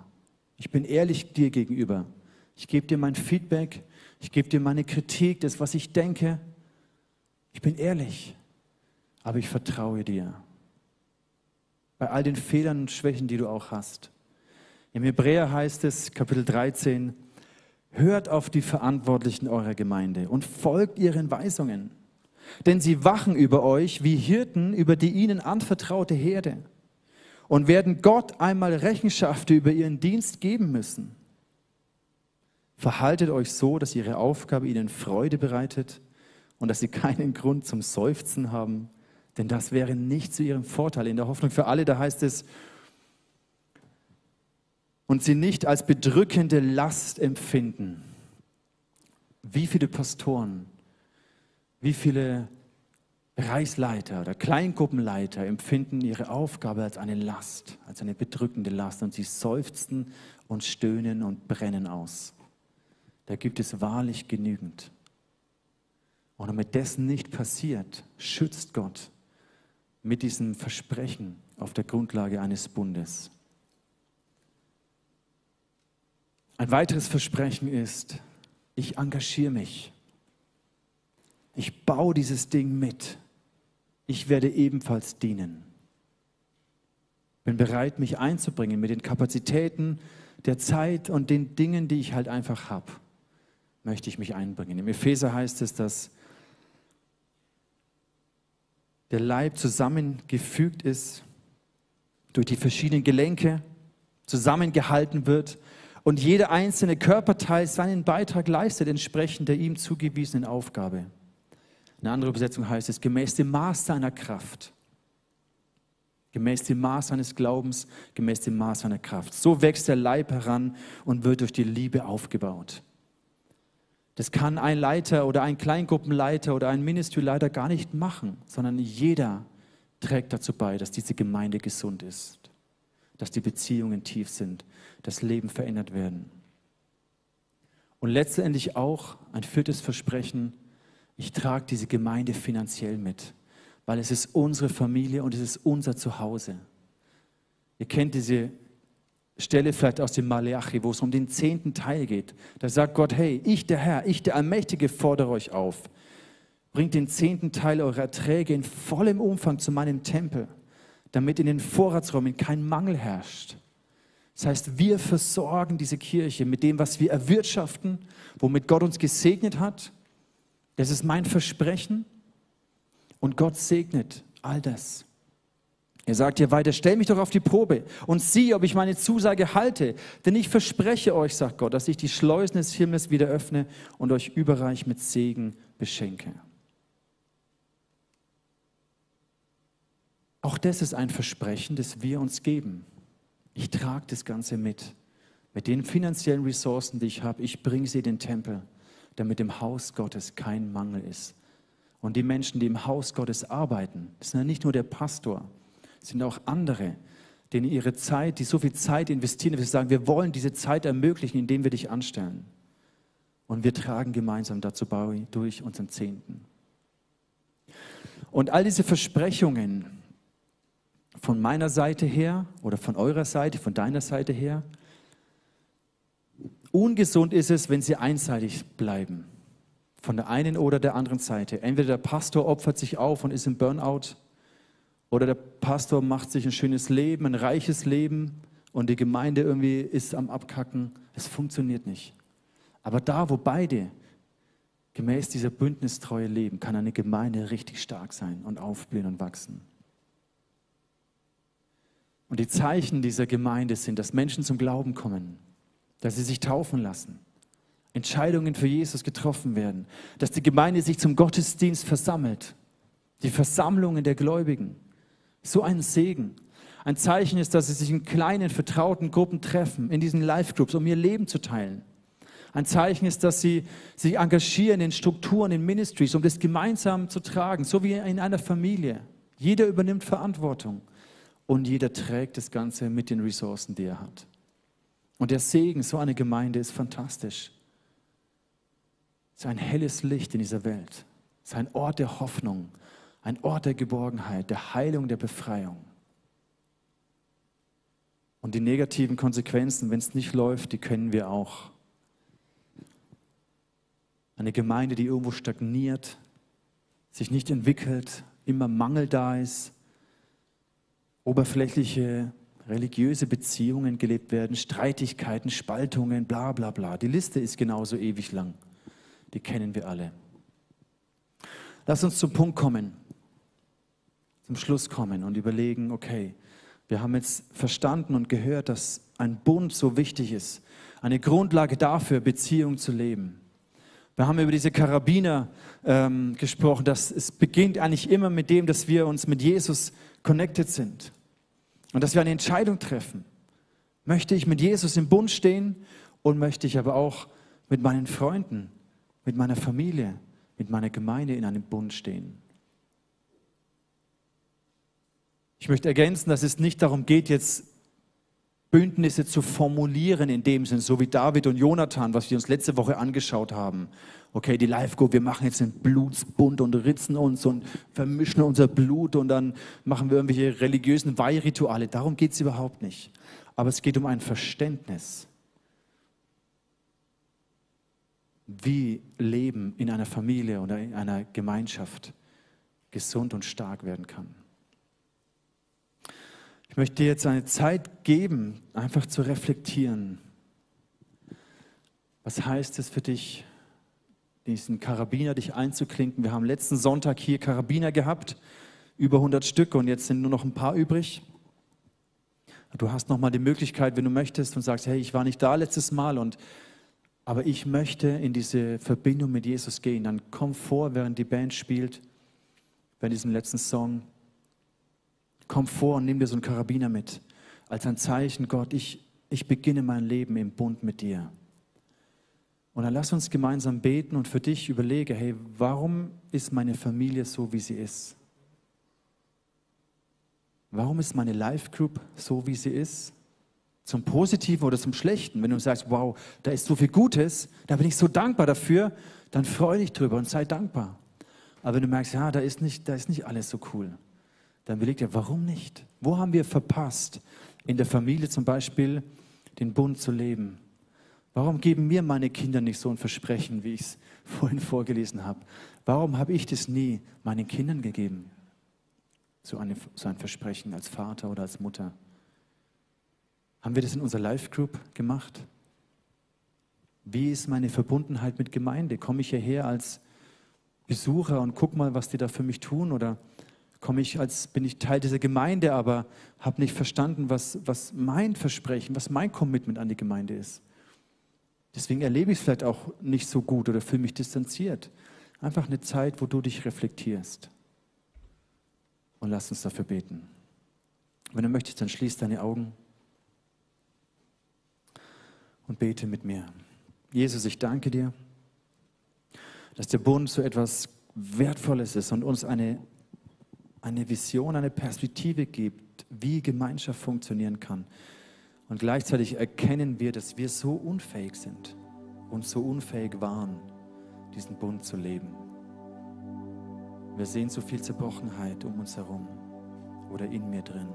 Ich bin ehrlich dir gegenüber. Ich gebe dir mein Feedback, ich gebe dir meine Kritik, das, was ich denke. Ich bin ehrlich, aber ich vertraue dir. Bei all den Fehlern und Schwächen, die du auch hast. Im Hebräer heißt es, Kapitel 13, Hört auf die Verantwortlichen eurer Gemeinde und folgt ihren Weisungen. Denn sie wachen über euch wie Hirten über die ihnen anvertraute Herde und werden Gott einmal Rechenschaft über ihren Dienst geben müssen. Verhaltet euch so, dass ihre Aufgabe ihnen Freude bereitet und dass sie keinen Grund zum Seufzen haben, denn das wäre nicht zu ihrem Vorteil. In der Hoffnung für alle, da heißt es, und sie nicht als bedrückende Last empfinden. Wie viele Pastoren, wie viele Bereichsleiter oder Kleingruppenleiter empfinden ihre Aufgabe als eine Last, als eine bedrückende Last und sie seufzen und stöhnen und brennen aus. Da gibt es wahrlich genügend. Und damit das nicht passiert, schützt Gott mit diesem Versprechen auf der Grundlage eines Bundes. Ein weiteres Versprechen ist, ich engagiere mich. Ich baue dieses Ding mit. Ich werde ebenfalls dienen. Bin bereit, mich einzubringen mit den Kapazitäten der Zeit und den Dingen, die ich halt einfach habe. Möchte ich mich einbringen. Im Epheser heißt es, dass der Leib zusammengefügt ist durch die verschiedenen Gelenke, zusammengehalten wird und jeder einzelne Körperteil seinen Beitrag leistet, entsprechend der ihm zugewiesenen Aufgabe. Eine andere Übersetzung heißt es, gemäß dem Maß seiner Kraft. Gemäß dem Maß seines Glaubens, gemäß dem Maß seiner Kraft. So wächst der Leib heran und wird durch die Liebe aufgebaut. Das kann ein Leiter oder ein Kleingruppenleiter oder ein Ministryleiter gar nicht machen, sondern jeder trägt dazu bei, dass diese Gemeinde gesund ist, dass die Beziehungen tief sind, das Leben verändert werden. Und letztendlich auch ein viertes Versprechen, ich trage diese Gemeinde finanziell mit, weil es ist unsere Familie und es ist unser Zuhause. Ihr kennt diese Stelle vielleicht aus dem Malachi, wo es um den zehnten Teil geht. Da sagt Gott, hey, ich der Herr, ich der Allmächtige fordere euch auf. Bringt den zehnten Teil eurer Erträge in vollem Umfang zu meinem Tempel, damit in den Vorratsräumen kein Mangel herrscht. Das heißt, wir versorgen diese Kirche mit dem, was wir erwirtschaften, womit Gott uns gesegnet hat. Das ist mein Versprechen. Und Gott segnet all das. Er sagt hier weiter, stell mich doch auf die Probe und sieh, ob ich meine Zusage halte. Denn ich verspreche euch, sagt Gott, dass ich die Schleusen des Himmels wieder öffne und euch überreich mit Segen beschenke. Auch das ist ein Versprechen, das wir uns geben. Ich trage das Ganze mit. Mit den finanziellen Ressourcen, die ich habe, ich bringe sie in den Tempel, damit im Haus Gottes kein Mangel ist. Und die Menschen, die im Haus Gottes arbeiten, das sind ja nicht nur der Pastor, sind auch andere, denen ihre Zeit, die so viel Zeit investieren, wir sagen, wir wollen diese Zeit ermöglichen, indem wir dich anstellen. Und wir tragen gemeinsam dazu bei durch unseren Zehnten. Und all diese Versprechungen von meiner Seite her oder von eurer Seite, von deiner Seite her, ungesund ist es, wenn sie einseitig bleiben. Von der einen oder der anderen Seite. Entweder der Pastor opfert sich auf und ist im Burnout oder der Pastor macht sich ein schönes Leben, ein reiches Leben und die Gemeinde irgendwie ist am Abkacken. Es funktioniert nicht. Aber da, wo beide gemäß dieser Bündnistreue leben, kann eine Gemeinde richtig stark sein und aufblühen und wachsen. Und die Zeichen dieser Gemeinde sind, dass Menschen zum Glauben kommen, dass sie sich taufen lassen, Entscheidungen für Jesus getroffen werden, dass die Gemeinde sich zum Gottesdienst versammelt, die Versammlungen der Gläubigen. So ein Segen. Ein Zeichen ist, dass sie sich in kleinen, vertrauten Gruppen treffen, in diesen Live-Groups, um ihr Leben zu teilen. Ein Zeichen ist, dass sie sich engagieren in Strukturen, in Ministries, um das gemeinsam zu tragen, so wie in einer Familie. Jeder übernimmt Verantwortung und jeder trägt das Ganze mit den Ressourcen, die er hat. Und der Segen, so eine Gemeinde ist fantastisch. Es ist ein helles Licht in dieser Welt. Es ist ein Ort der Hoffnung, ein Ort der Geborgenheit, der Heilung, der Befreiung. Und die negativen Konsequenzen, wenn es nicht läuft, die kennen wir auch. Eine Gemeinde, die irgendwo stagniert, sich nicht entwickelt, immer Mangel da ist, oberflächliche religiöse Beziehungen gelebt werden, Streitigkeiten, Spaltungen, bla bla bla. Die Liste ist genauso ewig lang. Die kennen wir alle. Lass uns zum Punkt kommen zum Schluss kommen und überlegen, okay, wir haben jetzt verstanden und gehört, dass ein Bund so wichtig ist, eine Grundlage dafür, Beziehung zu leben. Wir haben über diese Karabiner ähm, gesprochen, dass es beginnt eigentlich immer mit dem, dass wir uns mit Jesus connected sind und dass wir eine Entscheidung treffen. Möchte ich mit Jesus im Bund stehen und möchte ich aber auch mit meinen Freunden, mit meiner Familie, mit meiner Gemeinde in einem Bund stehen? Ich möchte ergänzen, dass es nicht darum geht, jetzt Bündnisse zu formulieren in dem Sinn, so wie David und Jonathan, was wir uns letzte Woche angeschaut haben. Okay, die Live-Go, wir machen jetzt einen Blutsbund und ritzen uns und vermischen unser Blut und dann machen wir irgendwelche religiösen Weihrituale. Darum geht es überhaupt nicht. Aber es geht um ein Verständnis, wie Leben in einer Familie oder in einer Gemeinschaft gesund und stark werden kann. Ich möchte dir jetzt eine Zeit geben, einfach zu reflektieren. Was heißt es für dich, diesen Karabiner dich einzuklinken? Wir haben letzten Sonntag hier Karabiner gehabt, über 100 Stücke und jetzt sind nur noch ein paar übrig. Du hast noch mal die Möglichkeit, wenn du möchtest und sagst, hey, ich war nicht da letztes Mal und aber ich möchte in diese Verbindung mit Jesus gehen, dann komm vor, während die Band spielt, bei diesem letzten Song. Komm vor und nimm dir so einen Karabiner mit. Als ein Zeichen, Gott, ich, ich beginne mein Leben im Bund mit dir. Und dann lass uns gemeinsam beten und für dich überlege, hey, warum ist meine Familie so, wie sie ist? Warum ist meine Life Group so, wie sie ist? Zum Positiven oder zum Schlechten. Wenn du sagst, wow, da ist so viel Gutes, da bin ich so dankbar dafür, dann freu dich drüber und sei dankbar. Aber wenn du merkst, ja, da ist nicht, da ist nicht alles so cool, dann überleg dir, warum nicht? Wo haben wir verpasst, in der Familie zum Beispiel den Bund zu leben? Warum geben mir meine Kinder nicht so ein Versprechen, wie ich es vorhin vorgelesen habe? Warum habe ich das nie meinen Kindern gegeben? So, eine, so ein Versprechen als Vater oder als Mutter. Haben wir das in unserer Life Group gemacht? Wie ist meine Verbundenheit mit Gemeinde? Komme ich hierher als Besucher und guck mal, was die da für mich tun? Oder komme ich als, bin ich Teil dieser Gemeinde, aber habe nicht verstanden, was, was mein Versprechen, was mein Commitment an die Gemeinde ist? Deswegen erlebe ich es vielleicht auch nicht so gut oder fühle mich distanziert. Einfach eine Zeit, wo du dich reflektierst. Und lass uns dafür beten. Wenn du möchtest, dann schließ deine Augen und bete mit mir. Jesus, ich danke dir, dass der Bund so etwas Wertvolles ist und uns eine, eine Vision, eine Perspektive gibt, wie Gemeinschaft funktionieren kann. Und gleichzeitig erkennen wir, dass wir so unfähig sind und so unfähig waren, diesen Bund zu leben. Wir sehen so viel Zerbrochenheit um uns herum oder in mir drin.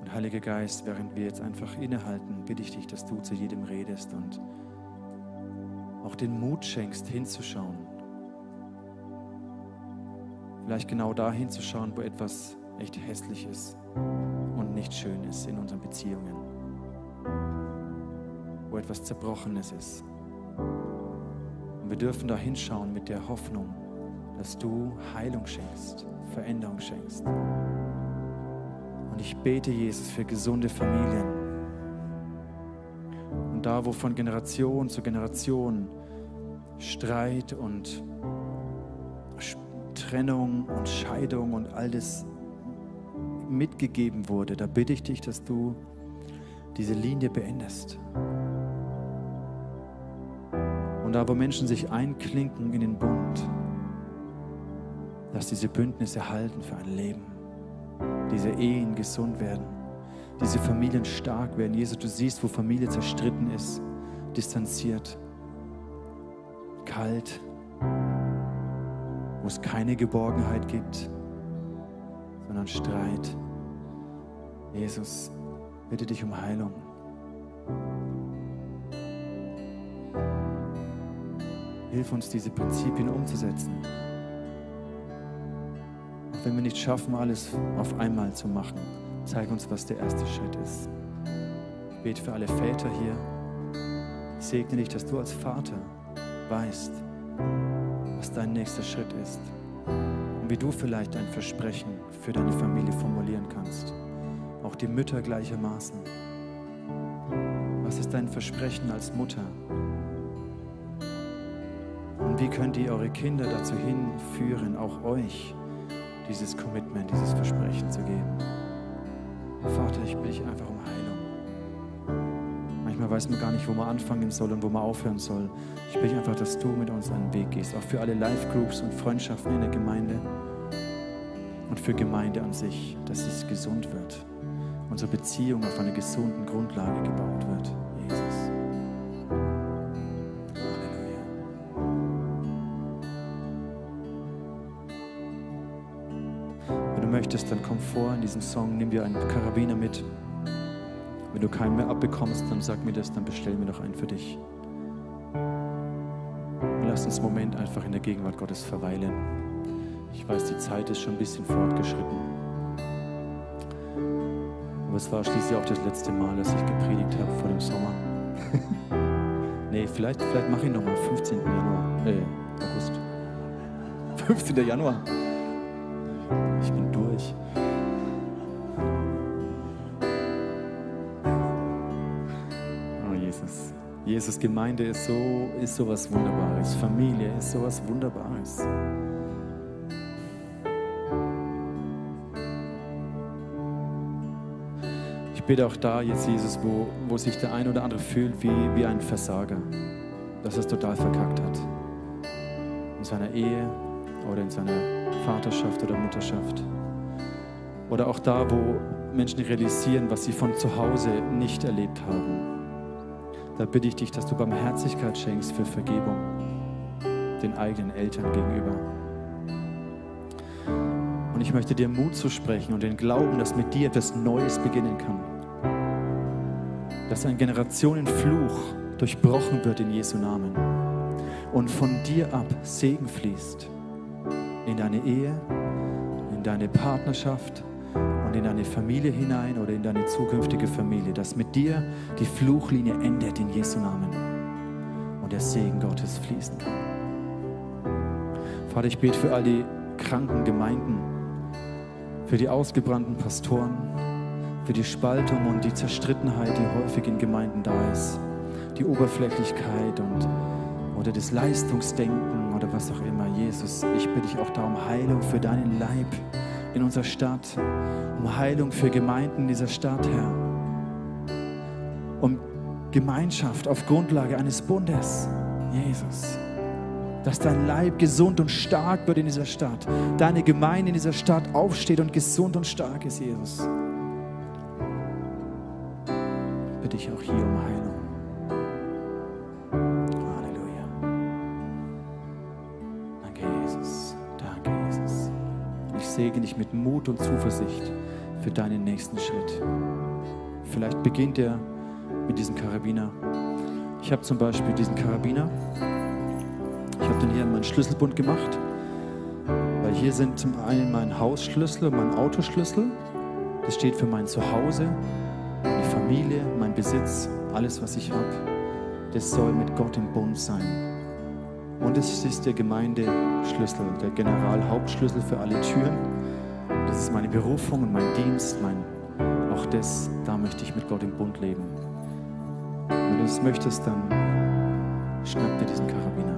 Und Heiliger Geist, während wir jetzt einfach innehalten, bitte ich dich, dass du zu jedem redest und auch den Mut schenkst, hinzuschauen. Vielleicht genau da hinzuschauen, wo etwas echt hässlich ist und nicht schön ist in unseren Beziehungen. Wo etwas Zerbrochenes ist. Und wir dürfen da hinschauen mit der Hoffnung, dass du Heilung schenkst, Veränderung schenkst. Und ich bete, Jesus, für gesunde Familien. Und da, wo von Generation zu Generation Streit und Trennung und Scheidung und all das mitgegeben wurde, da bitte ich dich, dass du diese Linie beendest. Und da, wo Menschen sich einklinken in den Bund, dass diese Bündnisse halten für ein Leben diese Ehen gesund werden, diese Familien stark werden. Jesus, du siehst, wo Familie zerstritten ist, distanziert, kalt, wo es keine Geborgenheit gibt, sondern Streit. Jesus, bitte dich um Heilung. Hilf uns, diese Prinzipien umzusetzen wenn wir nicht schaffen, alles auf einmal zu machen, zeig uns, was der erste Schritt ist. Ich bete für alle Väter hier. Ich segne dich, dass du als Vater weißt, was dein nächster Schritt ist und wie du vielleicht ein Versprechen für deine Familie formulieren kannst. Auch die Mütter gleichermaßen. Was ist dein Versprechen als Mutter? Und wie könnt ihr eure Kinder dazu hinführen, auch euch dieses Commitment, dieses Versprechen zu geben. Vater, ich bitte dich einfach um. Manchmal weiß man gar nicht, wo man anfangen soll und wo man aufhören soll. Ich bitte einfach, dass du mit uns einen Weg gehst, auch für alle Live-Groups und Freundschaften in der Gemeinde und für Gemeinde an sich, dass es gesund wird, unsere Beziehung auf einer gesunden Grundlage gebaut wird. Jesus. möchtest, dann komm vor in diesem Song, nimm dir einen Karabiner mit. Wenn du keinen mehr abbekommst, dann sag mir das, dann bestell mir doch einen für dich. Lass uns einen Moment einfach in der Gegenwart Gottes verweilen. Ich weiß, die Zeit ist schon ein bisschen fortgeschritten. Aber es war schließlich auch das letzte Mal, dass ich gepredigt habe vor dem Sommer. *laughs* nee, vielleicht, vielleicht mache ich nochmal 15. Januar, äh, August. 15. Januar. Ich bin durch. Jesus, Gemeinde ist so ist sowas Wunderbares, Familie ist sowas Wunderbares. Ich bete auch da jetzt, Jesus, wo, wo sich der ein oder andere fühlt wie, wie ein Versager, dass er es total verkackt hat. In seiner Ehe oder in seiner Vaterschaft oder Mutterschaft. Oder auch da, wo Menschen realisieren, was sie von zu Hause nicht erlebt haben da bitte ich dich, dass du Barmherzigkeit schenkst für Vergebung den eigenen Eltern gegenüber. Und ich möchte dir Mut zu sprechen und den Glauben, dass mit dir etwas Neues beginnen kann. Dass ein Generationenfluch durchbrochen wird in Jesu Namen und von dir ab Segen fließt in deine Ehe, in deine Partnerschaft und in deine Familie hinein oder in deine zukünftige Familie, dass mit dir die Fluchlinie endet in Jesu Namen und der Segen Gottes fließen kann. Vater, ich bete für all die kranken Gemeinden, für die ausgebrannten Pastoren, für die Spaltung und die Zerstrittenheit, die häufig in Gemeinden da ist, die Oberflächlichkeit und oder das Leistungsdenken oder was auch immer. Jesus, ich bitte dich auch da um Heilung für deinen Leib in unserer Stadt, um Heilung für Gemeinden in dieser Stadt, Herr, um Gemeinschaft auf Grundlage eines Bundes, Jesus dass dein Leib gesund und stark wird in dieser Stadt. Deine Gemeinde in dieser Stadt aufsteht und gesund und stark ist, Jesus. Ich bitte dich auch hier um Heilung. Segne dich mit Mut und Zuversicht für deinen nächsten Schritt. Vielleicht beginnt er mit diesem Karabiner. Ich habe zum Beispiel diesen Karabiner. Ich habe den hier in meinen Schlüsselbund gemacht, weil hier sind zum einen mein Hausschlüssel und mein Autoschlüssel. Das steht für mein Zuhause, meine Familie, mein Besitz, alles, was ich habe. Das soll mit Gott im Bund sein. Und es ist der Gemeindeschlüssel, der Generalhauptschlüssel für alle Türen. Das ist meine Berufung und mein Dienst, mein, auch das, da möchte ich mit Gott im Bund leben. Wenn du es möchtest, dann schnapp dir diesen Karabiner.